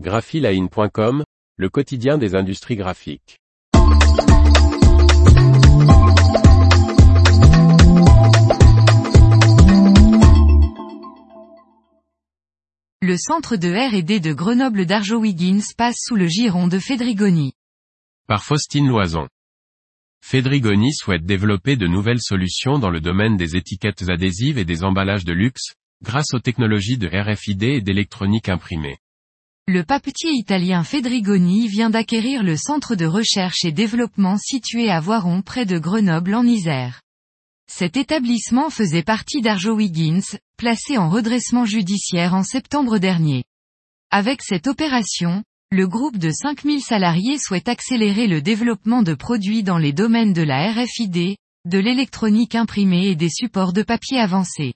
graphiline.com, le quotidien des industries graphiques. Le centre de R&D de Grenoble d'Arjowiggins passe sous le giron de Fedrigoni. Par Faustine Loison. Fedrigoni souhaite développer de nouvelles solutions dans le domaine des étiquettes adhésives et des emballages de luxe, grâce aux technologies de RFID et d'électronique imprimée. Le papetier italien Fedrigoni vient d'acquérir le centre de recherche et développement situé à Voiron près de Grenoble en Isère. Cet établissement faisait partie d'Arjowiggins, placé en redressement judiciaire en septembre dernier. Avec cette opération, le groupe de 5000 salariés souhaite accélérer le développement de produits dans les domaines de la RFID, de l'électronique imprimée et des supports de papier avancés.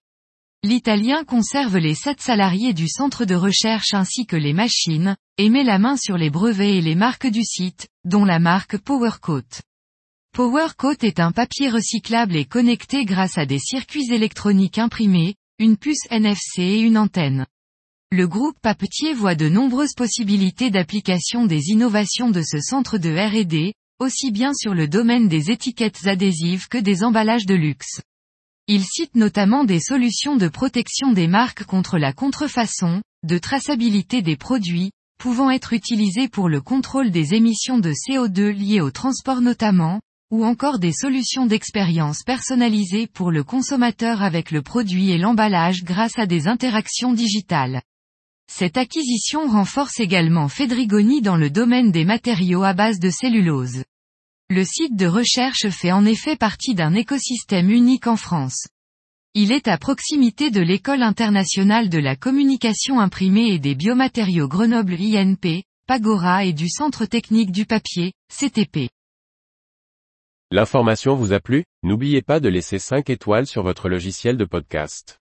L'Italien conserve les 7 salariés du centre de recherche ainsi que les machines, et met la main sur les brevets et les marques du site, dont la marque PowerCoat. PowerCoat est un papier recyclable et connecté grâce à des circuits électroniques imprimés, une puce NFC et une antenne. Le groupe papetier voit de nombreuses possibilités d'application des innovations de ce centre de R&D, aussi bien sur le domaine des étiquettes adhésives que des emballages de luxe. Il cite notamment des solutions de protection des marques contre la contrefaçon, de traçabilité des produits, pouvant être utilisés pour le contrôle des émissions de CO2 liées au transport notamment, ou encore des solutions d'expérience personnalisées pour le consommateur avec le produit et l'emballage grâce à des interactions digitales. Cette acquisition renforce également Fedrigoni dans le domaine des matériaux à base de cellulose. Le site de recherche fait en effet partie d'un écosystème unique en France. Il est à proximité de l'École internationale de la communication imprimée et des biomatériaux Grenoble INP, Pagora et du Centre technique du papier, CTP. L'information vous a plu? N'oubliez pas de laisser 5 étoiles sur votre logiciel de podcast.